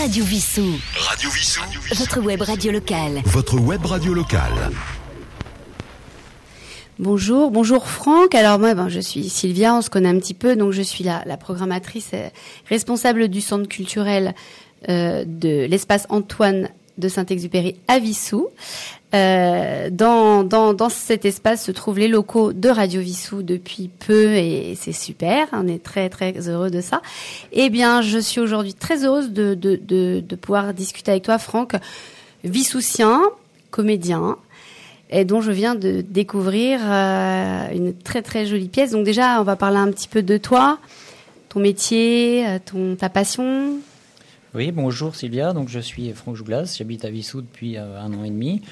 Radio Vissou. Radio Vissou. Votre web radio locale. Votre web radio locale. Bonjour, bonjour Franck. Alors moi, ben, je suis Sylvia, on se connaît un petit peu, donc je suis la, la programmatrice euh, responsable du centre culturel euh, de l'espace Antoine de Saint-Exupéry à Vissou. Euh, dans, dans, dans cet espace se trouvent les locaux de Radio Vissou depuis peu et c'est super, on est très très heureux de ça. Eh bien, je suis aujourd'hui très heureuse de, de, de, de pouvoir discuter avec toi, Franck, Vissoucien, comédien, et dont je viens de découvrir euh, une très très jolie pièce. Donc déjà, on va parler un petit peu de toi, ton métier, euh, ton ta passion. Oui, bonjour Sylvia. Donc je suis Franck Jouglas, j'habite à Vissou depuis euh, un an et demi.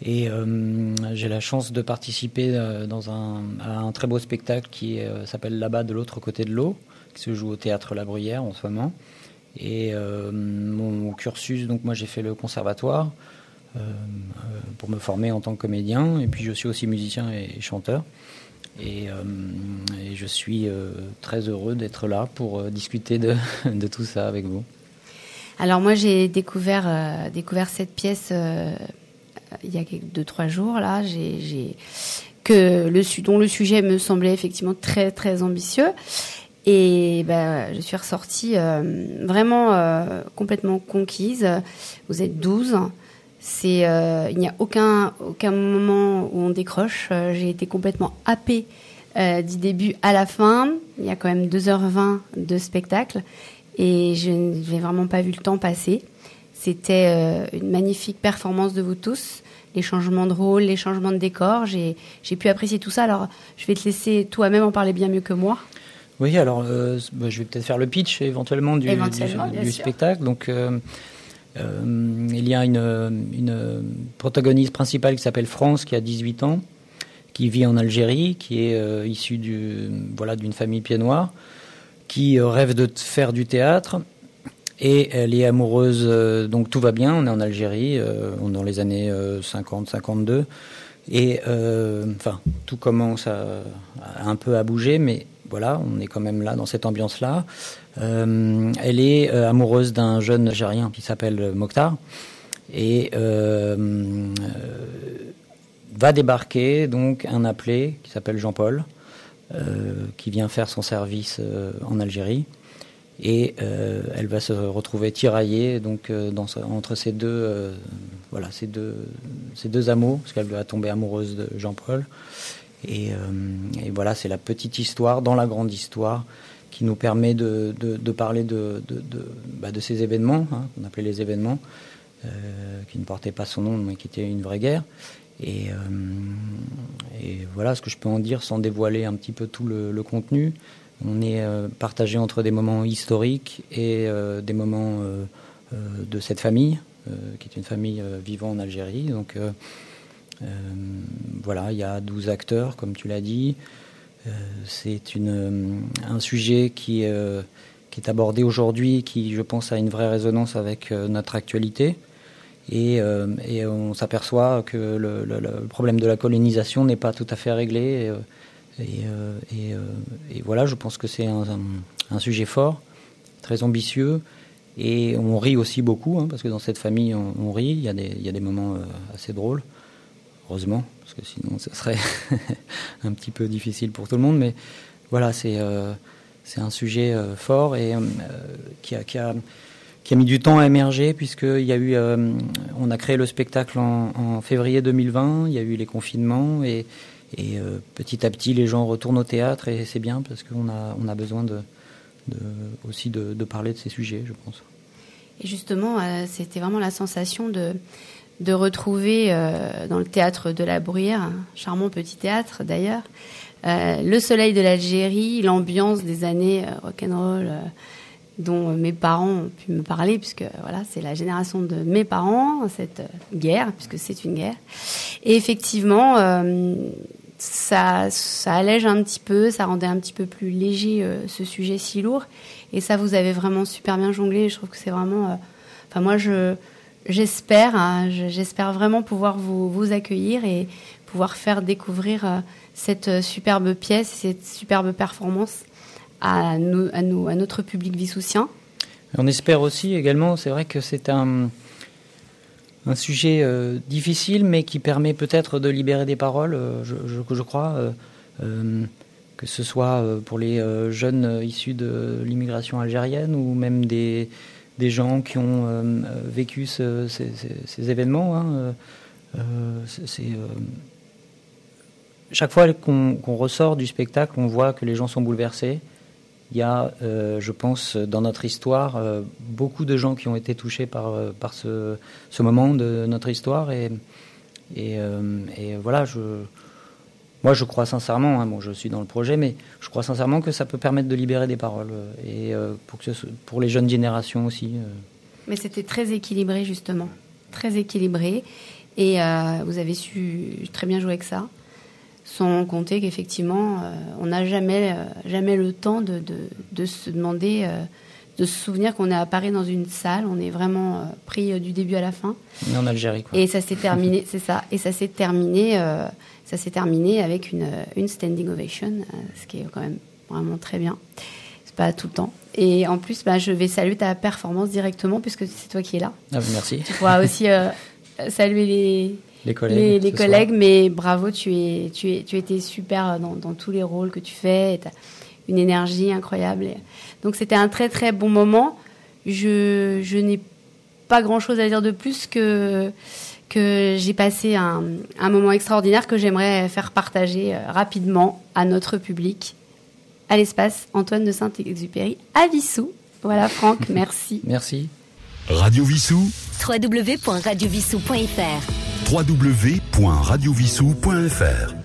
Et euh, j'ai la chance de participer euh, dans un, à un très beau spectacle qui s'appelle Là-bas de l'autre côté de l'eau, qui se joue au théâtre La Bruyère en ce moment. Et mon cursus, donc moi j'ai fait le conservatoire pour me former en tant que comédien. Et puis je suis aussi musicien et, chanteur. Et, je suis très heureux d'être là pour discuter de, tout ça avec vous. Alors moi j'ai découvert, euh, cette pièce il y a deux trois jours là, que le dont le sujet me semblait effectivement très très ambitieux et ben, je suis ressortie euh, vraiment euh, complètement conquise. Vous êtes 12. C'est euh, il n'y a aucun aucun moment où on décroche. J'ai été complètement happée du début à la fin. Il y a quand même 2h20 de spectacle et je n'ai vraiment pas vu le temps passer. C'était une magnifique performance de vous tous les changements de rôle, les changements de décor. J'ai pu apprécier tout ça. Alors, je vais te laisser toi-même en parler bien mieux que moi. Oui, alors euh, bah, je vais peut-être faire le pitch éventuellement du, éventuellement, du, du spectacle. Donc, euh, euh, il y a une, une, protagoniste principale qui s'appelle France, qui a 18 ans, qui vit en Algérie, qui est euh, issue du, voilà, d'une famille pied noir, qui rêve de faire du théâtre. Et elle est amoureuse, euh, donc tout va bien, on est en Algérie, euh, dans les années 50-52, euh, et enfin, tout commence un peu à bouger, mais voilà, on est quand même là, dans cette ambiance-là. elle est amoureuse d'un jeune Algérien qui s'appelle Mokhtar, et va débarquer donc un appelé qui s'appelle Jean-Paul, qui vient faire son service en Algérie. Et euh, elle va se retrouver tiraillée donc euh, entre ces deux euh, voilà ces deux ces deux amours parce qu'elle va tomber amoureuse de Jean-Paul. Et, voilà c'est la petite histoire dans la grande histoire qui nous permet de, parler de de, bah, ces événements hein, qu'on appelait les événements qui ne portaient pas son nom mais qui étaient une vraie guerre et, et voilà ce que je peux en dire sans dévoiler un petit peu tout le, contenu on est euh, partagé entre des moments historiques et euh, des moments euh, de cette famille, qui est une famille vivant en Algérie. Donc voilà, il y a 12 acteurs, comme tu l'as dit. C'est un sujet qui, qui est abordé aujourd'hui, qui, je pense, a une vraie résonance avec notre actualité. Et, et on s'aperçoit que le, problème de la colonisation n'est pas tout à fait réglé. Et, euh, euh, voilà, je pense que c'est un, sujet fort, très ambitieux. Et on rit aussi beaucoup, hein, parce que dans cette famille, on, rit. Il y a des, moments euh, assez drôles, heureusement, parce que sinon, ce serait un petit peu difficile pour tout le monde. Mais voilà, c'est euh, un sujet euh, fort et euh, qui, a, qui a mis du temps à émerger, puisqu'il y a eu, on a créé le spectacle en, février 2020, il y a eu les confinements et euh, petit à petit, les gens retournent au théâtre et c'est bien parce qu'on a, on a besoin aussi de, parler de ces sujets, je pense. Et justement, euh, c'était vraiment la sensation de, de retrouver euh, dans le théâtre de la Bruyère, un charmant petit théâtre d'ailleurs, euh, le soleil de l'Algérie, l'ambiance des années euh, rock'n'roll dont mes parents ont pu me parler, puisque voilà, c'est la génération de mes parents, cette guerre, puisque c'est une guerre. Et effectivement, euh, ça, ça allège un petit peu, ça rendait un petit peu plus léger euh, ce sujet si lourd. Et ça, vous avez vraiment super bien jonglé. Je trouve que c'est vraiment. Euh, enfin, moi, je j'espère, hein, j'espère vraiment pouvoir vous, accueillir et pouvoir faire découvrir euh, cette superbe pièce, cette superbe performance à, notre public vissoucien. On espère aussi également, c'est vrai que c'est un, sujet euh, difficile, mais qui permet peut-être de libérer des paroles, euh, je, crois, euh, que ce soit pour les jeunes issus de l'immigration algérienne ou même des, gens qui ont vécu ce, ces, événements. Hein, chaque fois qu'on qu ressort du spectacle, on voit que les gens sont bouleversés. Il y a, euh, je pense, dans notre histoire, euh, beaucoup de gens qui ont été touchés par, euh, par ce, ce moment de notre histoire. Et, et, voilà, je, moi je crois sincèrement, hein, bon, je suis dans le projet, mais je crois sincèrement que ça peut permettre de libérer des paroles. Et pour, que pour les jeunes générations aussi. Mais c'était très équilibré, justement. Très équilibré. Et vous avez su très bien jouer avec ça sans compter qu'effectivement, euh, on n'a jamais, euh, jamais le temps de, de, de se demander, euh, de se souvenir qu'on est à Paris dans une salle, on est vraiment pris du début à la fin. Est en Algérie, quoi. Et ça s'est terminé, c'est ça, et ça s'est terminé, ça s'est terminé avec une, une standing ovation, ce qui est quand même vraiment très bien. C'est pas tout le temps. Et en plus, bah, je vais saluer ta performance directement puisque c'est toi qui es là. Ah, merci. Tu pourras aussi saluer les les collègues. Les, les collègues, soir. mais bravo, tu es, tu es, tu étais super dans, dans tous les rôles que tu fais. Tu as une énergie incroyable. Et donc c'était un très très bon moment. Je, je n'ai pas grand chose à dire de plus que que j'ai passé un, un, moment extraordinaire que j'aimerais faire partager rapidement à notre public. À l'espace Antoine de Saint-Exupéry à Vissou. Voilà Franck, merci. merci. Radio Vissou. www.radiovissou.fr www.radiovissou.fr